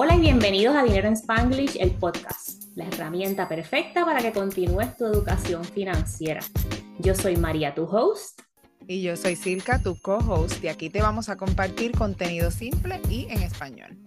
Hola y bienvenidos a Dinero en Spanglish, el podcast, la herramienta perfecta para que continúes tu educación financiera. Yo soy María, tu host. Y yo soy Silka, tu co-host, y aquí te vamos a compartir contenido simple y en español.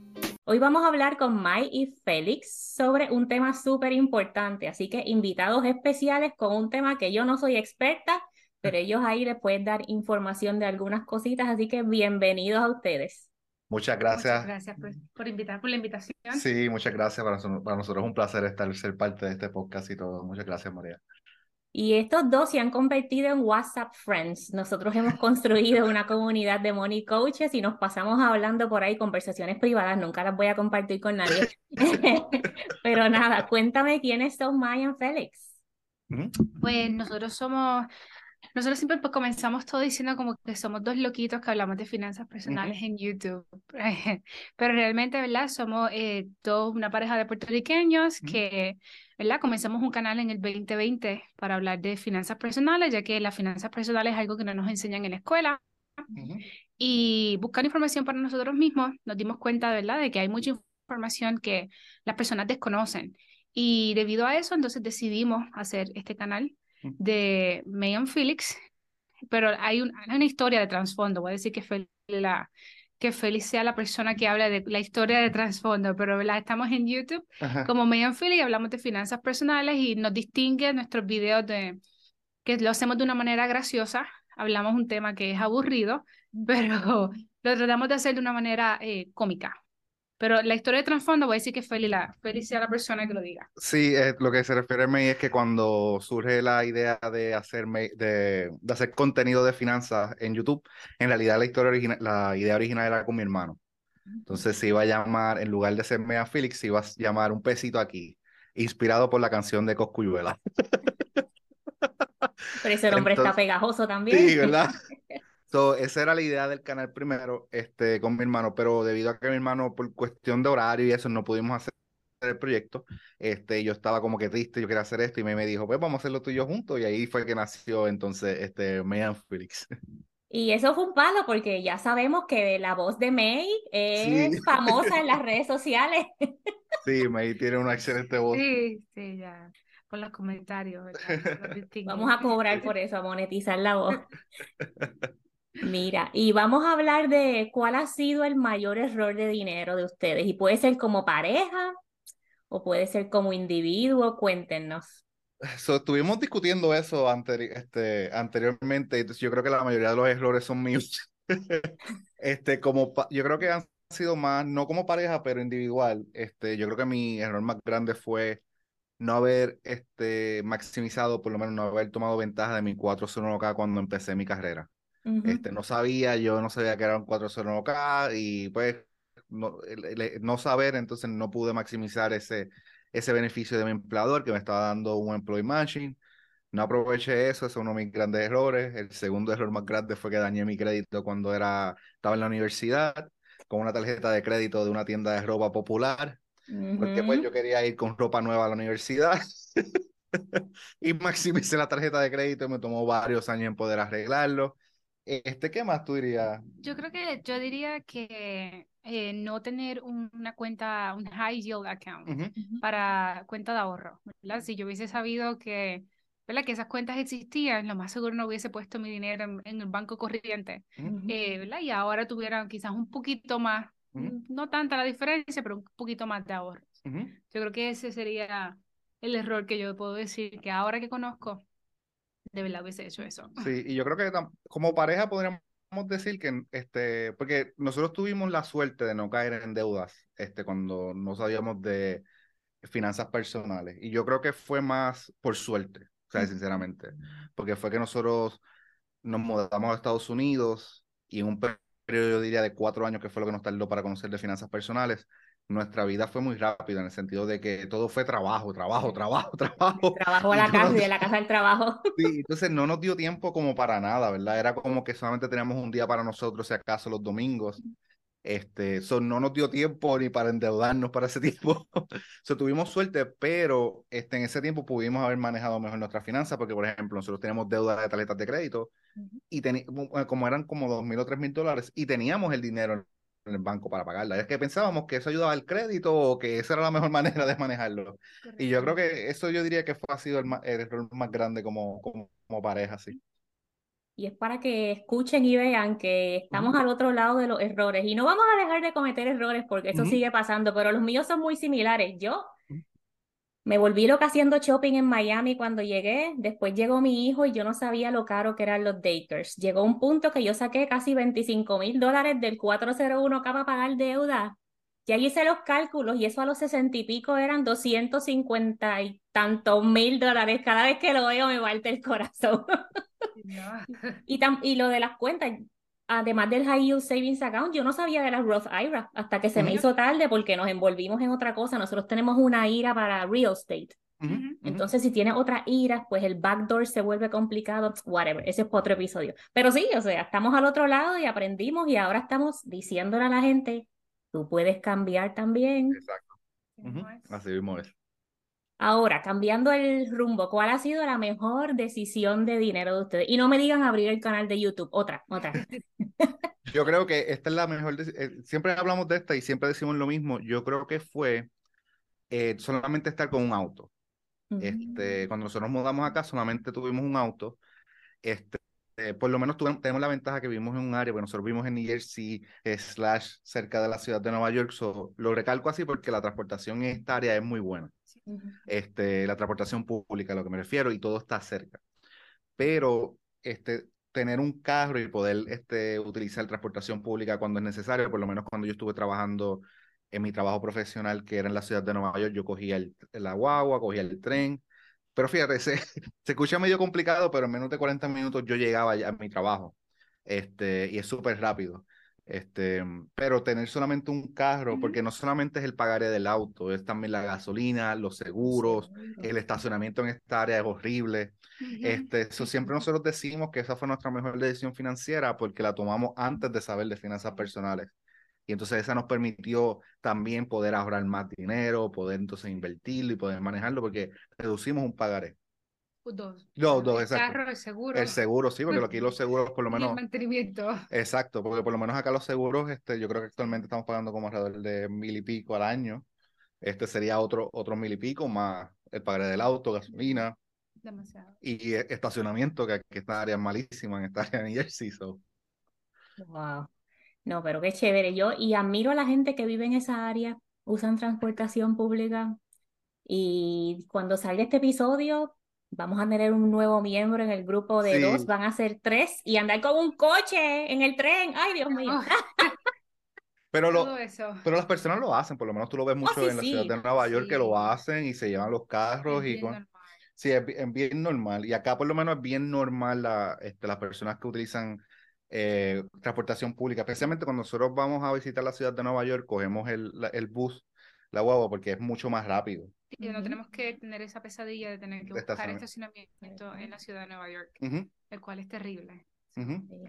Hoy vamos a hablar con Mai y Félix sobre un tema súper importante, así que invitados especiales con un tema que yo no soy experta, pero ellos ahí les pueden dar información de algunas cositas, así que bienvenidos a ustedes. Muchas gracias. Muchas gracias por, por, invitar, por la invitación. Sí, muchas gracias. Para, para nosotros es un placer estar, ser parte de este podcast y todo. Muchas gracias, María. Y estos dos se han convertido en WhatsApp Friends. Nosotros hemos construido una comunidad de money coaches y nos pasamos hablando por ahí conversaciones privadas. Nunca las voy a compartir con nadie. Pero nada, cuéntame quiénes son Maya y Félix. Pues nosotros somos nosotros siempre pues, comenzamos todo diciendo como que somos dos loquitos que hablamos de finanzas personales en YouTube, pero realmente, ¿verdad? Somos eh, todos una pareja de puertorriqueños que, ¿verdad? Comenzamos un canal en el 2020 para hablar de finanzas personales, ya que las finanzas personales es algo que no nos enseñan en la escuela. Y buscar información para nosotros mismos, nos dimos cuenta, ¿verdad?, de que hay mucha información que las personas desconocen. Y debido a eso, entonces decidimos hacer este canal de Megan Felix, pero hay, una historia de trasfondo. Voy a decir que Félix, la, que sea la persona que habla de la historia de trasfondo, pero la estamos en YouTube como Megan Felix y hablamos de finanzas personales y nos distingue nuestros videos de que lo hacemos de una manera graciosa. Hablamos un tema que es aburrido, pero lo tratamos de hacer de una manera eh, cómica. Pero la historia de trasfondo voy a decir que Feli, la, Feli sea la persona que lo diga. Sí, eh, lo que se refiere a mí es que cuando surge la idea de hacer, de, de, hacer contenido de finanzas en YouTube, en realidad la, historia original, la idea original era con mi hermano. Entonces se iba a llamar, en lugar de ser Mea Felix, se iba a llamar Un Pesito Aquí, inspirado por la canción de Coscuyuela. Pero ese nombre está pegajoso también. Sí, ¿verdad? So, esa era la idea del canal primero, este, con mi hermano, pero debido a que mi hermano, por cuestión de horario y eso, no pudimos hacer el proyecto, este, yo estaba como que triste, yo quería hacer esto, y me, me dijo, pues vamos a hacerlo tú y yo juntos, y ahí fue que nació entonces este, Megan Felix. Y eso fue un palo, porque ya sabemos que la voz de May es famosa en las redes sociales. Sí, May tiene una excelente voz. Sí, sí, ya. Con los comentarios. Vamos a cobrar por eso, a monetizar la voz. Mira, y vamos a hablar de cuál ha sido el mayor error de dinero de ustedes. Y puede ser como pareja o puede ser como individuo. Cuéntenos. estuvimos discutiendo eso este, anteriormente. Entonces yo creo que la mayoría de los errores son míos. este, como yo creo que han sido más, no como pareja, pero individual. Este, yo creo que mi error más grande fue no haber este, maximizado, por lo menos no haber tomado ventaja de mi 401k cuando empecé mi carrera este, no sabía, yo no sabía que era un 401k y pues no, no, saber, entonces no pude maximizar ese, ese beneficio de mi empleador que me estaba dando un employee matching. No aproveché eso, es uno de mis grandes errores. El segundo error más grande fue que dañé mi crédito cuando era, estaba en la universidad con una tarjeta de crédito de una tienda de ropa popular, porque pues yo quería ir con ropa nueva a la universidad. y maximicé la tarjeta de crédito y me tomó varios años en poder arreglarlo. Este, ¿qué más tú dirías? Yo creo que yo diría que eh, no tener una cuenta, un high yield account para cuenta de ahorro, ¿verdad? Si yo hubiese sabido que, ¿verdad? que esas cuentas existían, lo más seguro no hubiese puesto mi dinero en, el banco corriente, eh, ¿verdad? Y ahora tuvieran quizás un poquito más, no tanta la diferencia, pero un poquito más de ahorro. Yo creo que ese sería el error que yo puedo decir, que ahora que conozco, de verdad hubiese hecho eso. Sí, y yo creo que como pareja podríamos decir que, este, porque nosotros tuvimos la suerte de no caer en deudas este, cuando no sabíamos de finanzas personales. Y yo creo que fue más por suerte, o sea, sinceramente, porque fue que nosotros nos mudamos a Estados Unidos y en un periodo, yo diría, de cuatro años, que fue lo que nos tardó para conocer de finanzas personales, nuestra vida fue muy rápida en el sentido de que todo fue trabajo, trabajo, trabajo, trabajo. Trabajo a la casa y de la casa al trabajo. Sí, entonces no nos dio tiempo como para nada, ¿verdad? Era como que solamente teníamos un día para nosotros, si acaso los domingos. Este, eso no nos dio tiempo ni para endeudarnos para ese tiempo. so, tuvimos suerte, pero este, en ese tiempo pudimos haber manejado mejor nuestras finanzas, porque, por ejemplo, nosotros teníamos deuda de tarjetas de crédito, y como eran como dos mil o tres mil dólares, y teníamos el dinero en el banco para pagarla. Es que pensábamos que eso ayudaba al crédito o que esa era la mejor manera de manejarlo. Y yo creo que eso yo diría que fue, ha sido el, el error más grande como, como, como pareja, sí. Y es para que escuchen y vean que estamos al otro lado de los errores. Y no vamos a dejar de cometer errores porque eso sigue pasando, pero los míos son muy similares. Yo me volví loca haciendo shopping en Miami cuando llegué. Después llegó mi hijo y yo no sabía lo caro que eran los daycares. Llegó un punto que yo saqué casi 25 mil dólares del 401k para pagar deuda. Y ahí hice los cálculos y eso a los 60 y pico eran 250 y tantos mil dólares. Cada vez que lo veo me parte el corazón. y, y lo de las cuentas, además del High Yield Savings Account, yo no sabía de la Roth IRA hasta que se me hizo tarde porque nos envolvimos en otra cosa. Nosotros tenemos una IRA para real estate. Entonces, si tiene otra IRA, pues el backdoor se vuelve complicado, whatever, ese es otro episodio. Pero sí, o sea, estamos al otro lado y aprendimos y ahora estamos diciéndole a la gente, tú puedes cambiar también. Exacto. Así mismo es. Ahora, cambiando el rumbo, ¿cuál ha sido la mejor decisión de dinero de ustedes? Y no me digan abrir el canal de YouTube, otra, otra. Yo creo que esta es la mejor, eh, siempre hablamos de esta y siempre decimos lo mismo, yo creo que fue eh, solamente estar con un auto. Este, cuando nosotros nos mudamos acá, solamente tuvimos un auto. Este, eh, por lo menos tenemos la ventaja que vivimos en un área, porque nosotros vivimos en New Jersey, slash, cerca de la ciudad de Nueva York. lo recalco así porque la transportación en esta área es muy buena este, la transportación pública, a lo que me refiero, y todo está cerca. Pero este, tener un carro y poder este, utilizar transportación pública cuando es necesario, por lo menos cuando yo estuve trabajando en mi trabajo profesional, que era en la ciudad de Nueva York, yo cogía el, la guagua, cogía el tren. Pero fíjate, se, se escucha medio complicado, pero en menos de 40 minutos yo llegaba ya a mi trabajo. Este, y es súper rápido. Este, pero tener solamente un carro, porque no solamente es el pagaré del auto, es también la gasolina, los seguros, el estacionamiento en esta área es horrible. Este, eso siempre nosotros decimos que esa fue nuestra mejor decisión financiera porque la tomamos antes de saber de finanzas personales. Y entonces esa nos permitió también poder ahorrar más dinero, poder entonces invertirlo y poder manejarlo porque reducimos un pagaré. Dos. Dos, dos, exacto. El carro, el seguro. El seguro, sí, porque aquí los seguros por lo menos. Y el mantenimiento. Exacto, porque por lo menos acá los seguros, este, yo creo que actualmente estamos pagando como alrededor de mil y pico al año. Este sería otro, otro mil y pico más el pagaré del auto, gasolina. Demasiado. Y eh, estacionamiento, que aquí esta área es malísima, en esta área de New Jersey. Wow. No, pero qué chévere. Yo y admiro a la gente que vive en esa área, usan transportación pública. Y cuando salga este episodio, vamos a tener un nuevo miembro en el grupo de dos, van a ser tres y andar con un coche en el tren. Ay, Dios mío. Pero, lo, pero las personas lo hacen, por lo menos tú lo ves oh, mucho en la ciudad de Nueva York que lo hacen y se llevan los carros y con... Sí, es, bien normal. Y acá por lo menos es bien normal la, este, las personas que utilizan eh, transportación pública, especialmente cuando nosotros vamos a visitar la ciudad de Nueva York, cogemos el, el bus, la guagua, porque es mucho más rápido. Y no tenemos que tener esa pesadilla de tener que buscar estacionamiento en la ciudad de Nueva York, el cual es terrible.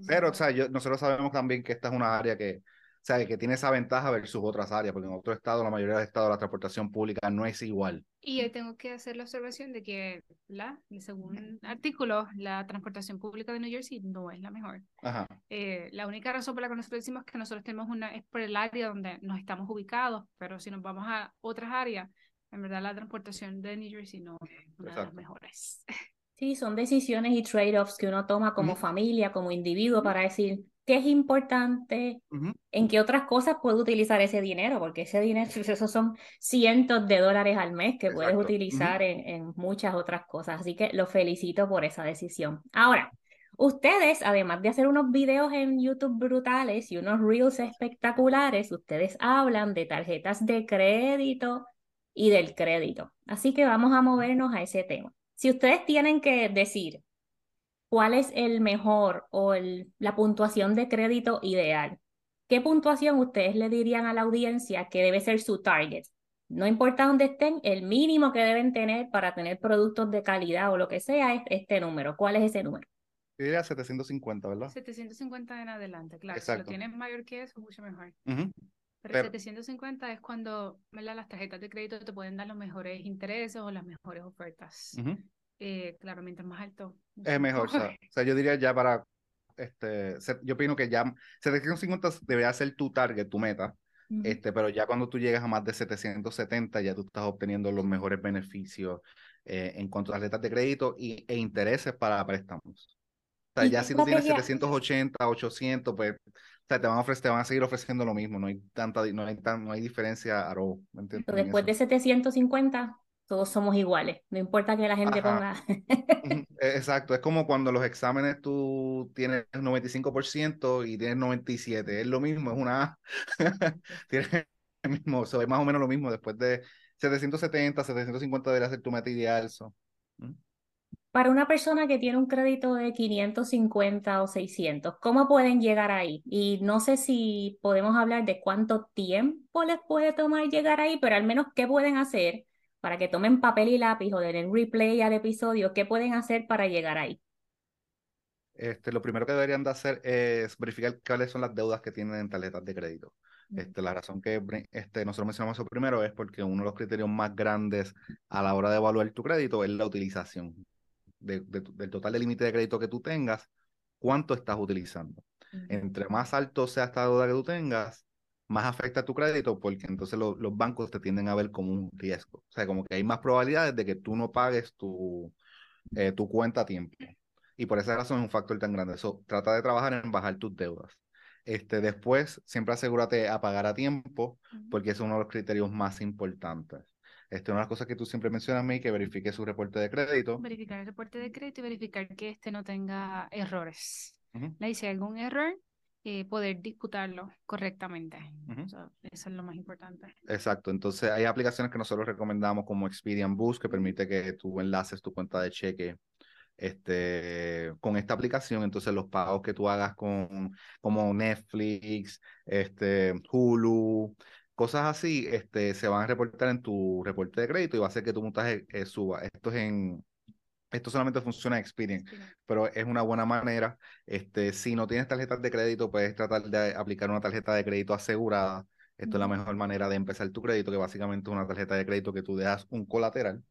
Pero, o sea, nosotros sabemos también que esta es una área que, o sea, que tiene esa ventaja versus otras áreas, porque en otro estado, la mayoría de estados, la transportación pública no es igual. Y tengo que hacer la observación de que, la, según artículo, la transportación pública de New Jersey no es la mejor. Ajá. Eh, la única razón por la que nosotros decimos que nosotros tenemos una es por el área donde nos estamos ubicados, pero si nos vamos a otras áreas, en verdad la transportación de New Jersey no es una de las mejores. Sí, son decisiones y trade-offs que uno toma como familia, como individuo, para decir qué es importante, en qué otras cosas puedo utilizar ese dinero, porque ese dinero, esos son cientos de dólares al mes que puedes utilizar en, en muchas otras cosas. Así que los felicito por esa decisión. Ahora, Ustedes, además de hacer unos videos en YouTube brutales y unos reels espectaculares, ustedes hablan de tarjetas de crédito y del crédito. Así que vamos a movernos a ese tema. Si ustedes tienen que decir cuál es el mejor o la puntuación de crédito ideal, ¿qué puntuación ustedes le dirían a la audiencia que debe ser su target? No importa dónde estén, el mínimo que deben tener para tener productos de calidad o lo que sea es este número. ¿Cuál es ese número? Yo diría 750, ¿verdad? 750 en adelante, claro. Si lo tienes mayor que eso, mucho mejor. Pero, 750 es cuando las tarjetas de crédito te pueden dar los mejores intereses o las mejores ofertas. Eh, claro, mientras más alto. Es mejor, o sea, yo diría ya para este, yo opino que ya 750 debería ser tu target, tu meta, este, pero ya cuando tú llegas a más de 770, ya tú estás obteniendo los mejores beneficios eh, en cuanto a tarjetas de crédito y, e intereses para préstamos. O sea, ya si tú tienes 780, 800, pues o sea, te, van a ofrecer, te van a seguir ofreciendo lo mismo, no hay tanta, no hay, tan, no hay diferencia a Después de 750, todos somos iguales, no importa que la gente ponga. E, exacto, es como cuando los exámenes tú tienes 95% y tienes 97%, es lo mismo, es una tienes el mismo, es más o menos lo mismo, después de 770, 750 debería ser tu meta ideal. Para una persona que tiene un crédito de 550 o 600, ¿cómo pueden llegar ahí? Y no sé si podemos hablar de cuánto tiempo les puede tomar llegar ahí, pero al menos qué pueden hacer para que tomen papel y lápiz o den replay al episodio, ¿qué pueden hacer para llegar ahí? Este, lo primero que deberían de hacer es verificar cuáles son las deudas que tienen en tarjetas de crédito. Este, la razón que este, nosotros mencionamos eso primero es porque uno de los criterios más grandes a la hora de evaluar tu crédito es la utilización del total de límite de crédito que tú tengas, cuánto estás utilizando. Entre más alto sea esta deuda que tú tengas, más afecta tu crédito porque entonces los bancos te tienden a ver como un riesgo. O sea, como que hay más probabilidades de que tú no pagues tu, eh, tu cuenta a tiempo. Y por esa razón es un factor tan grande. Eso, trata de trabajar en bajar tus deudas. Este, después, siempre asegúrate a pagar a tiempo, porque es uno de los criterios más importantes. Este, una de las cosas que tú siempre mencionas, mí, que verifique su reporte de crédito. Verificar el reporte de crédito y verificar que este no tenga errores. Le dice algún error, eh, poder disputarlo correctamente. eso es lo más importante. Exacto. Entonces, hay aplicaciones que nosotros recomendamos como Expedient Boost, que permite que tú enlaces tu cuenta de cheque este, con esta aplicación. Entonces, los pagos que tú hagas con como Netflix, este, Hulu, cosas así, este, se van a reportar en tu reporte de crédito y va a hacer que tu montaje eh, suba. Esto es en esto solamente funciona en Experian, pero es una buena manera. Este, si no tienes tarjetas de crédito, puedes tratar de aplicar una tarjeta de crédito asegurada. Esto es la mejor manera de empezar tu crédito, que básicamente es una tarjeta de crédito que tú dejas un colateral.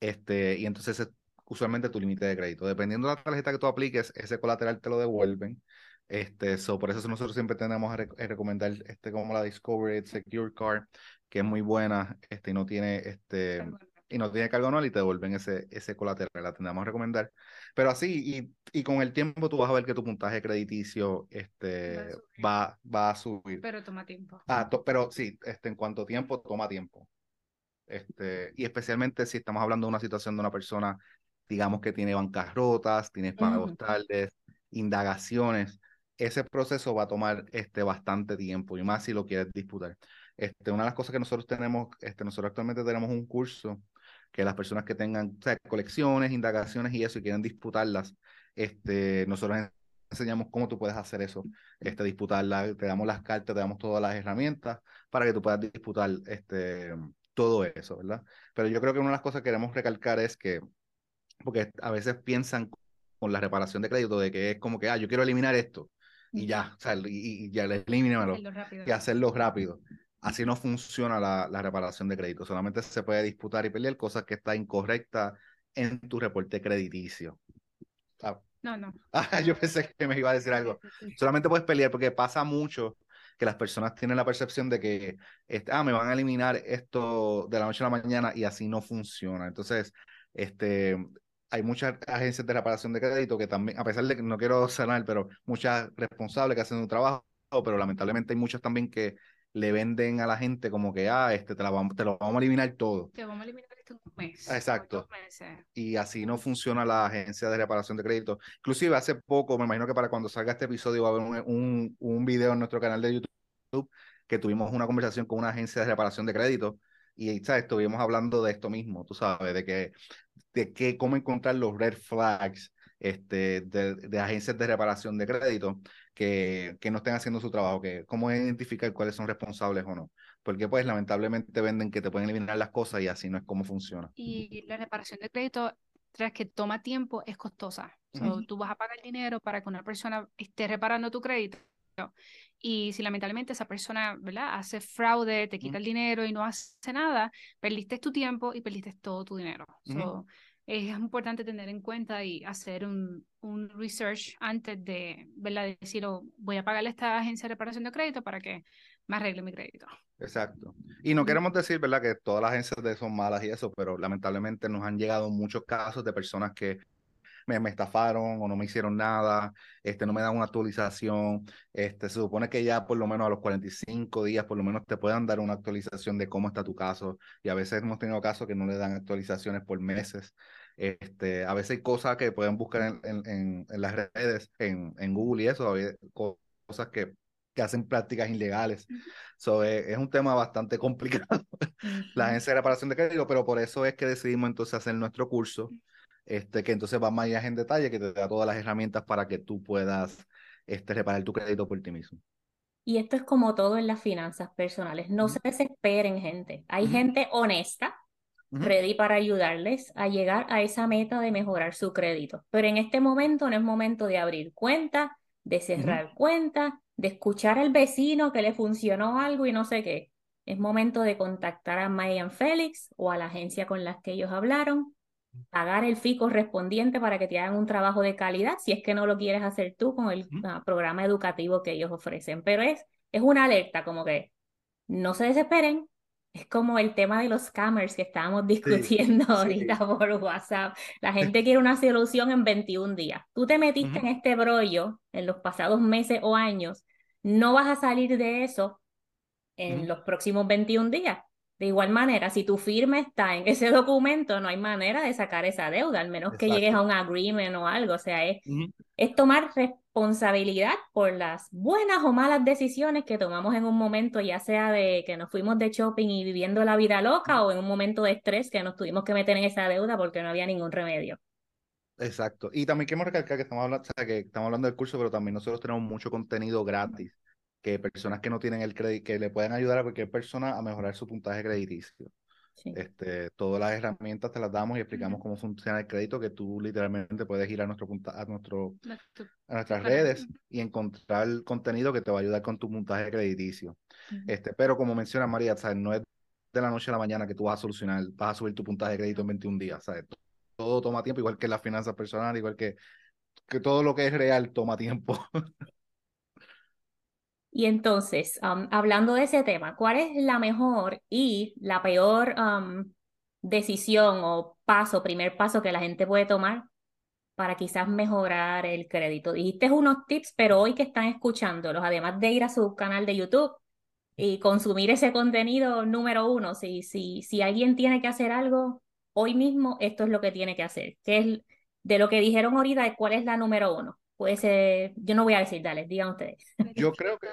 Este, y entonces es usualmente tu límite de crédito. Dependiendo de la tarjeta que tú apliques, ese colateral te lo devuelven. Este, so, por eso nosotros siempre tenemos a, recomendar este, como la Discovery Secure Card, que es muy buena este, y no tiene este, y no tiene cargo anual y te devuelven ese, ese colateral, la tendríamos a recomendar. Pero así, y, y, con el tiempo tú vas a ver que tu puntaje crediticio este, va, va, a subir. Pero toma tiempo. Ah, pero sí, este, en cuanto tiempo, toma tiempo. Este, y especialmente si estamos hablando de una situación de una persona, digamos que tiene bancas rotas, tiene pagos tardes, indagaciones, ese proceso va a tomar este, bastante tiempo y más si lo quieres disputar. Este, una de las cosas que nosotros tenemos, este, nosotros actualmente tenemos un curso que las personas que tengan colecciones, indagaciones y eso y quieren disputarlas, este, nosotros enseñamos cómo tú puedes hacer eso, este, disputarla, te damos las cartas, te damos todas las herramientas para que tú puedas disputar este, todo eso, ¿verdad? Pero yo creo que una de las cosas que queremos recalcar es que, porque a veces piensan con la reparación de crédito de que es como que, ah, yo quiero eliminar esto y ya, o sea, y, y ya elimínamelo y hacerlo rápido. Así no funciona la, la, reparación de crédito. Solamente se puede disputar y pelear cosas que está incorrecta en tu reporte crediticio. Ah. No, no. Ah, yo pensé que me iba a decir algo. Solamente puedes pelear porque pasa mucho que las personas tienen la percepción de que este, ah, me van a eliminar esto de la noche a la mañana y así no funciona. Entonces, este, hay muchas agencias de reparación de crédito que también, a pesar de que no quiero sanar, pero muchas responsables que hacen un trabajo, pero lamentablemente hay muchas también que le venden a la gente como que, ah, este, te, la vamos, te lo vamos a eliminar todo. Te vamos a eliminar esto en un mes. Exacto. Y así no funciona la agencia de reparación de crédito. Inclusive hace poco, me imagino que para cuando salga este episodio va a haber un, un, video en nuestro canal de YouTube que tuvimos una conversación con una agencia de reparación de crédito y ¿sabes? estuvimos hablando de esto mismo, tú sabes, de que, de que cómo encontrar los red flags este, de, de, agencias de reparación de crédito que, que, no estén haciendo su trabajo, que cómo identificar cuáles son responsables o no. Porque pues lamentablemente venden que te pueden eliminar las cosas y así no es como funciona. Y la reparación de crédito, tras que toma tiempo, es costosa. Tú vas a pagar dinero para que una persona esté reparando tu crédito. Y si lamentablemente esa persona ¿verdad? hace fraude, te quita el dinero y no hace nada, perdiste tu tiempo y perdiste todo tu dinero es importante tener en cuenta y hacer un, un research antes de ¿verdad? decir, oh, voy a pagarle a esta agencia de reparación de crédito para que me arregle mi crédito. Exacto. Y no queremos decir, ¿verdad?, que todas las agencias de son malas y eso, pero lamentablemente nos han llegado muchos casos de personas que me, me, estafaron o no me hicieron nada, este, no me dan una actualización. Este, se supone que ya por lo menos a los 45 días, por lo menos te puedan dar una actualización de cómo está tu caso. Y a veces hemos tenido casos que no le dan actualizaciones por meses. Este, a veces hay cosas que pueden buscar en, en, en las redes, en, en, Google y eso, cosas que, que hacen prácticas ilegales. So, eh, es un tema bastante complicado, la agencia de reparación de crédito, pero por eso es que decidimos entonces hacer nuestro curso, este, que entonces va más allá en detalle, que te da todas las herramientas para que tú puedas este, reparar tu crédito por ti mismo. Y esto es como todo en las finanzas personales. No se desesperen, gente. Hay gente honesta ready para ayudarles a llegar a esa meta de mejorar su crédito. Pero en este momento no es momento de abrir cuenta, de cerrar cuenta, de escuchar al vecino que le funcionó algo y no sé qué. Es momento de contactar a Mayan Félix o a la agencia con la que ellos hablaron, pagar el fee correspondiente para que te hagan un trabajo de calidad, si es que no lo quieres hacer tú con el ah, programa educativo que ellos ofrecen. Pero es, es una alerta, como que no se desesperen, es como el tema de los scammers que estábamos discutiendo ahorita por WhatsApp. La gente quiere una solución en 21 días. Tú te metiste en este brollo en los pasados meses o años, no vas a salir de eso en los próximos 21 días. De igual manera, si tu firma está en ese documento, no hay manera de sacar esa deuda, al menos que llegues a un agreement o algo. O sea, es, es tomar responsabilidad por las buenas o malas decisiones que tomamos en un momento, ya sea de que nos fuimos de shopping y viviendo la vida loca o en un momento de estrés que nos tuvimos que meter en esa deuda porque no había ningún remedio. Exacto. Y también queremos recalcar que estamos hablando, que estamos hablando del curso, pero también nosotros tenemos mucho contenido gratis que personas que no tienen el crédito, que le pueden ayudar a cualquier persona a mejorar su puntaje crediticio. Este, todas las herramientas te las damos y explicamos cómo funciona el crédito, que tú literalmente puedes ir a, nuestro a, nuestro, a nuestras redes y encontrar contenido que te va a ayudar con tu puntaje crediticio. este, pero como menciona María, ¿sabes? no es de la noche a la mañana que tú vas a solucionar, vas a subir tu puntaje de crédito en 21 días. ¿sabes? Todo toma tiempo, igual que las finanzas personales, igual que, que todo lo que es real toma tiempo. Y entonces, hablando de ese tema, ¿cuál es la mejor y la peor decisión o paso, primer paso que la gente puede tomar para quizás mejorar el crédito? Dijiste unos tips, pero hoy que están escuchándolos, además de ir a su canal de YouTube y consumir ese contenido número uno, si, si, si alguien tiene que hacer algo hoy mismo, esto es lo que tiene que hacer. ¿Qué es de lo que dijeron ahorita, cuál es la número uno? Puede ser, yo no voy a decir, dale, digan ustedes. Yo creo que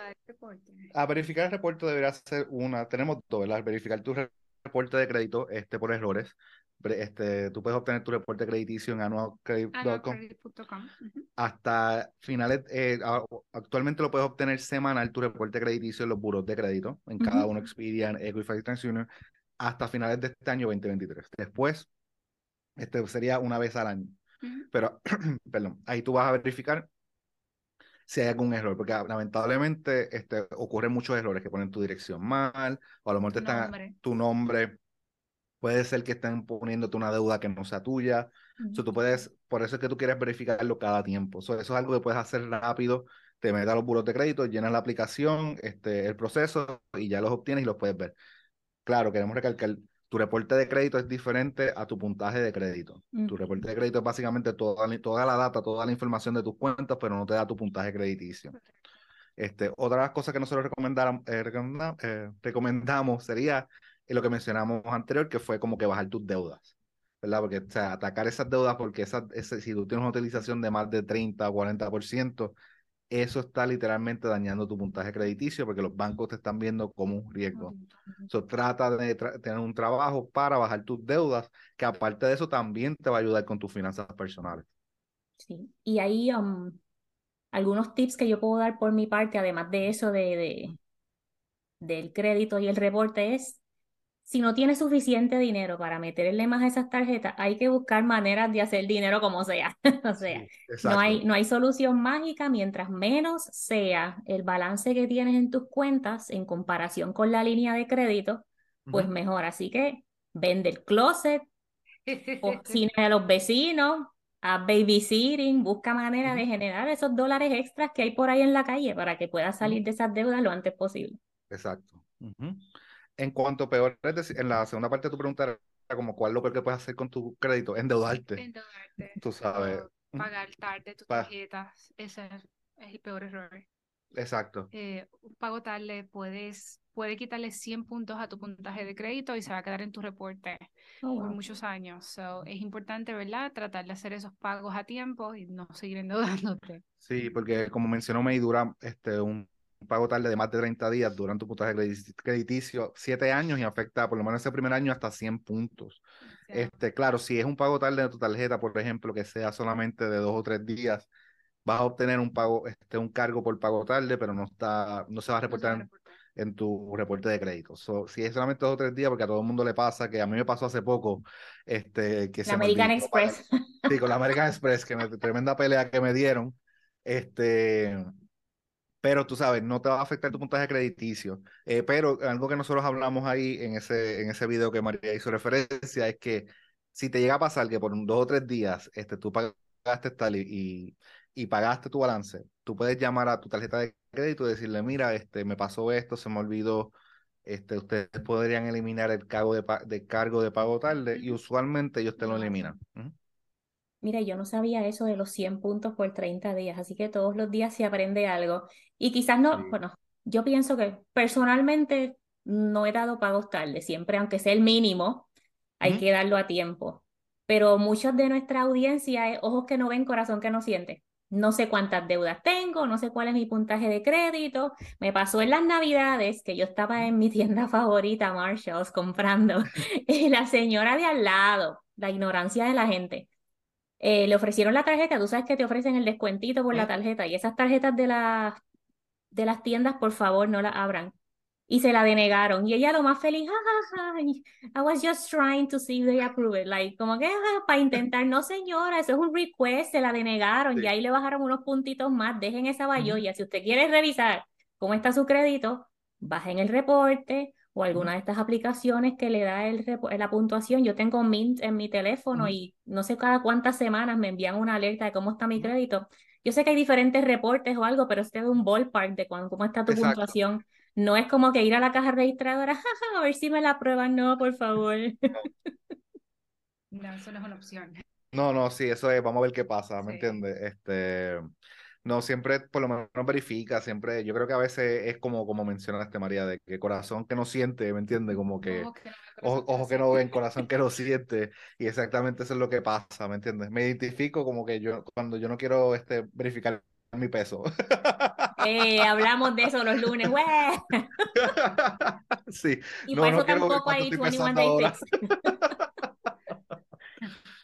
a verificar el reporte debería ser una, tenemos dos, ¿verdad? Verificar tu reporte de crédito este, por errores. Este, tú puedes obtener tu reporte crediticio en anualcredit.com hasta finales, eh, actualmente lo puedes obtener semanal tu reporte crediticio en los buros de crédito, en cada uno Expedian, Equifax TransUnion, hasta finales de este año 2023. Después, este sería una vez al año. Pero, perdón, ahí tú vas a verificar si hay algún error, porque lamentablemente este, ocurren muchos errores que ponen tu dirección mal, o a lo mejor te están tu nombre. Puede ser que estén poniéndote una deuda que no sea tuya. tú puedes, por eso es que tú quieres verificarlo cada tiempo. eso es algo que puedes hacer rápido. Te metes a los buros de crédito, llenas la aplicación, este, el proceso y ya los obtienes y los puedes ver. Claro, queremos recalcar, tu reporte de crédito es diferente a tu puntaje de crédito. Tu reporte de crédito es básicamente toda, toda la data, toda la información de tus cuentas, pero no te da tu puntaje crediticio. Este, otra de las cosas que nosotros eh, eh, recomendamos sería lo que mencionamos anterior, que fue como que bajar tus deudas. ¿verdad? Porque, o sea, atacar esas deudas, porque esa, ese, si tú tienes una utilización de más de 30 o 40%, eso está literalmente dañando tu puntaje crediticio porque los bancos te están viendo como un riesgo. So, trata de tener un trabajo para bajar tus deudas, que aparte de eso también te va a ayudar con tus finanzas personales. Sí, y ahí um, algunos tips que yo puedo dar por mi parte, además de eso de, de del crédito y el reporte, es si no tienes suficiente dinero para meterle más a esas tarjetas, hay que buscar maneras de hacer dinero como sea. o sea, no, hay, no hay solución mágica mientras menos sea el balance que tienes en tus cuentas en comparación con la línea de crédito, pues mejor. Así que vende el closet, cine de los vecinos, a babysitting, busca manera de generar esos dólares extras que hay por ahí en la calle para que puedas salir de esas deudas lo antes posible. Exacto. En cuanto peor, en la segunda parte de tu pregunta era como cuál es lo peor que puedes hacer con tu crédito, endeudarte. Endeudarte. Tú sabes. O pagar tarde tus Pa- tarjetas. Ese es el peor error. Exacto. Eh, un pago tarde puedes, puede quitarle 100 puntos a tu puntaje de crédito y se va a quedar en tu reporte Oh, por wow. muchos años. So, es importante, ¿verdad? Tratar de hacer esos pagos a tiempo y no seguir endeudándote. Sí, porque como mencionó May, dura este, un pago tarde de más de 30 días durante tu puntaje credi- crediticio 7 años y afecta por lo menos ese primer año hasta 100 puntos. Este, claro, si es un pago tarde de tu tarjeta, por ejemplo, que sea solamente de dos o tres días, vas a obtener un pago, este, un cargo por pago tarde, pero no está, no se va a no se va a reportar en, reportar. en tu reporte de crédito. So, si es solamente dos o tres días, porque a todo el mundo le pasa, que a mí me pasó hace poco, este, que La se me American Express. Sí, con la American Express, que me, tremenda pelea que me dieron. Este, pero tú sabes, no te va a afectar tu puntaje crediticio. Eh, pero algo que nosotros hablamos ahí en ese, en ese video que María hizo referencia es que si te llega a pasar que por dos o tres días este, tú pagaste tal y, y, y pagaste tu balance, tú puedes llamar a tu tarjeta de crédito y decirle, mira, este, me pasó esto, se me olvidó. Este, ustedes podrían eliminar el cargo de, de cargo de pago tarde y usualmente ellos te lo eliminan. Mira, yo no sabía eso de los 100 puntos por 30 días, así que todos los días se aprende algo. Y quizás no, Sí. bueno, yo pienso que personalmente no he dado pagos tarde, siempre, aunque sea el mínimo, hay que darlo a tiempo. Pero muchos de nuestra audiencia es ojos que no ven, corazón que no siente. No sé cuántas deudas tengo, no sé cuál es mi puntaje de crédito. Me pasó en las Navidades que yo estaba en mi tienda favorita, Marshalls, comprando, y la señora de al lado, la ignorancia de la gente eh, le ofrecieron la tarjeta, tú sabes que te ofrecen el descuentito por la tarjeta y esas tarjetas de las de las tiendas, por favor, no las abran. Y se la denegaron. Y ella lo más feliz, "Ja, ja, ja, I was just trying to see if they approve it. Like, como que, "Ah, para intentar, no señora, eso es un request, se la denegaron, Sí. y ahí le bajaron unos puntitos más, dejen esa bayolla. Si usted quiere revisar cómo está su crédito, bajen el reporte o alguna de estas aplicaciones que le da el la puntuación. Yo tengo Mint en mi teléfono Ujú. y no sé cada cuántas semanas me envían una alerta de cómo está mi crédito. Yo sé que hay diferentes reportes o algo, pero este es un ballpark de cuán- cómo está tu Exacto. puntuación. No es como que ir a la caja registradora, "Jaja, a ver si me la aprueban. No, por favor. No, eso no es una opción. No, no, sí, eso es, vamos a ver qué pasa, ¿me Sí. entiendes? Este, no, siempre por lo menos verifica, siempre, yo creo que a veces es como, como mencionaste, María, de que corazón que no siente, ¿me entiendes? Como que Ojos que no ven, ojo, que no ojo que no siente. ven, corazón que no siente, y exactamente eso es lo que pasa, ¿me entiendes? Me identifico como que yo, cuando yo no quiero este, verificar mi peso. Eh, hablamos de eso los lunes, ¡güey! Sí, Y no, por no eso ver tampoco hay estoy 21 pesando Day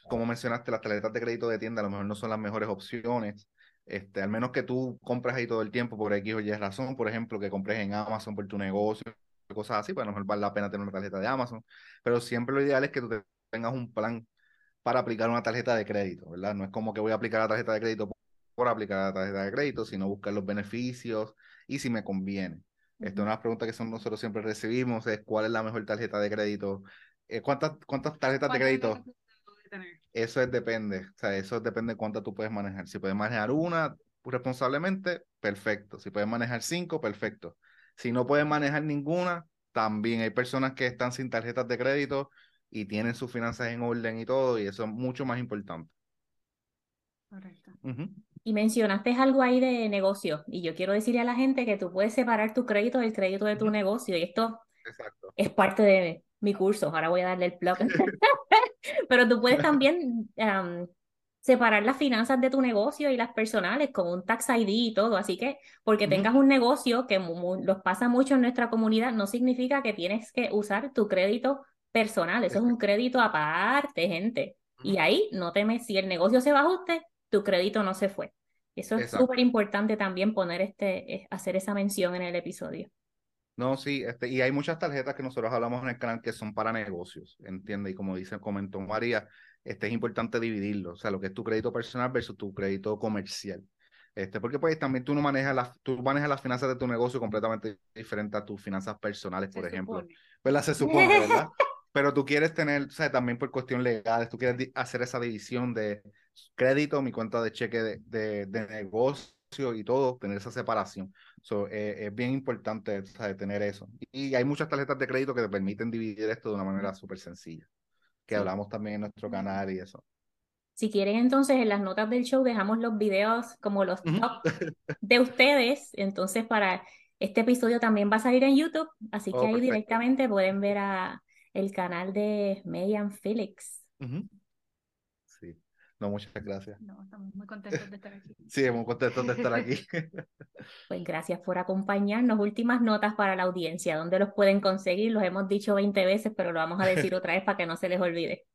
como mencionaste, las tarjetas de crédito de tienda a lo mejor no son las mejores opciones. Este, al menos que tú compres ahí todo el tiempo por X o Y razón, por ejemplo, que compres en Amazon por tu negocio, cosas así, pues a lo mejor vale la pena tener una tarjeta de Amazon. Pero siempre lo ideal es que tú te- tengas un plan para aplicar una tarjeta de crédito, ¿verdad? No es como que voy a aplicar la tarjeta de crédito por, por aplicar la tarjeta de crédito, sino buscar los beneficios y si me conviene. Esta, una de las preguntas que son, nosotros siempre recibimos es cuál es la mejor tarjeta de crédito. Eh, ¿cuántas, ¿Cuántas tarjetas de ¿Cuántas crédito? Tener? Eso es depende, o sea, eso depende de cuánto tú puedes manejar. Si puedes manejar una responsablemente, perfecto. Si puedes manejar cinco, perfecto. Si no puedes manejar ninguna, también hay personas que están sin tarjetas de crédito y tienen sus finanzas en orden y todo, y eso es mucho más importante. Correcto. Y mencionaste algo ahí de negocio. Y yo quiero decirle a la gente que tú puedes separar tu crédito del crédito de tu negocio. Y esto Exacto. es parte de mi curso. Ahora voy a darle el plug. Pero tú puedes también am, separar las finanzas de tu negocio y las personales con un tax ID y todo. Así que porque tengas un negocio que los pasa mucho en nuestra comunidad, no significa que tienes que usar tu crédito personal. Eso es un crédito aparte, gente. Y ahí no temes, si el negocio se va a ajuste, tu crédito no se fue. Eso es súper importante también poner este, eh, hacer esa mención en el episodio. No, sí, este, y hay muchas tarjetas que nosotros hablamos en el canal que son para negocios, ¿entiendes? Y como dice, comentó María, este es importante dividirlo, o sea, lo que es tu crédito personal versus tu crédito comercial. Este, porque pues también tú no manejas las, tú manejas las finanzas de tu negocio completamente diferente a tus finanzas personales, por Se ejemplo. supone. ¿Verdad? Se supone, ¿verdad? pero tú quieres tener, o sea, también por cuestión legal, tú quieres hacer esa división de crédito, mi cuenta de cheque de, de, de negocio y todo, tener esa separación. So, eh, es bien importante tener eso. Y hay muchas tarjetas de crédito que te permiten dividir esto de una manera súper sencilla, que hablamos también en nuestro canal y eso. Si quieren, entonces en las notas del show dejamos los videos como los top de ustedes. Entonces, para este episodio también va a salir en YouTube, así que oh, ahí directamente pueden ver a el canal de Megan Felix. Sí. No, muchas gracias. No, estamos muy contentos de estar aquí. Sí, muy contentos de estar aquí. Pues gracias por acompañarnos. Últimas notas para la audiencia. ¿Dónde los pueden conseguir? Los hemos dicho 20 veces, pero lo vamos a decir otra vez para que no se les olvide.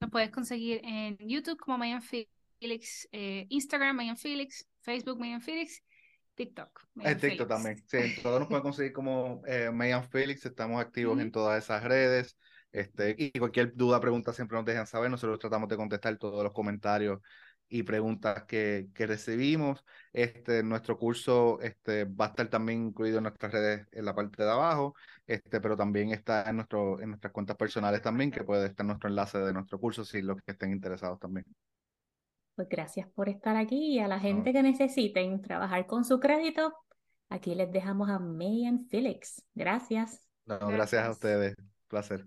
Nos puedes conseguir en YouTube como Mayan Felix, eh, Instagram Mayan Felix, Facebook Mayan Felix, TikTok. Mayan TikTok también. Sí, todos nos pueden conseguir como eh, Mayan Felix. Estamos activos en todas esas redes. Este, y cualquier duda, pregunta, siempre nos dejan saber. Nosotros tratamos de contestar todos los comentarios y preguntas que, que recibimos. Este, nuestro curso este, va a estar también incluido en nuestras redes en la parte de abajo, este, pero también está en, nuestro, en nuestras cuentas personales también, que puede estar nuestro enlace de nuestro curso si los que estén interesados también. Pues gracias por estar aquí y a la gente que necesiten trabajar con su crédito, aquí les dejamos a Mayan Felix. Gracias. gracias. gracias a ustedes. Placer.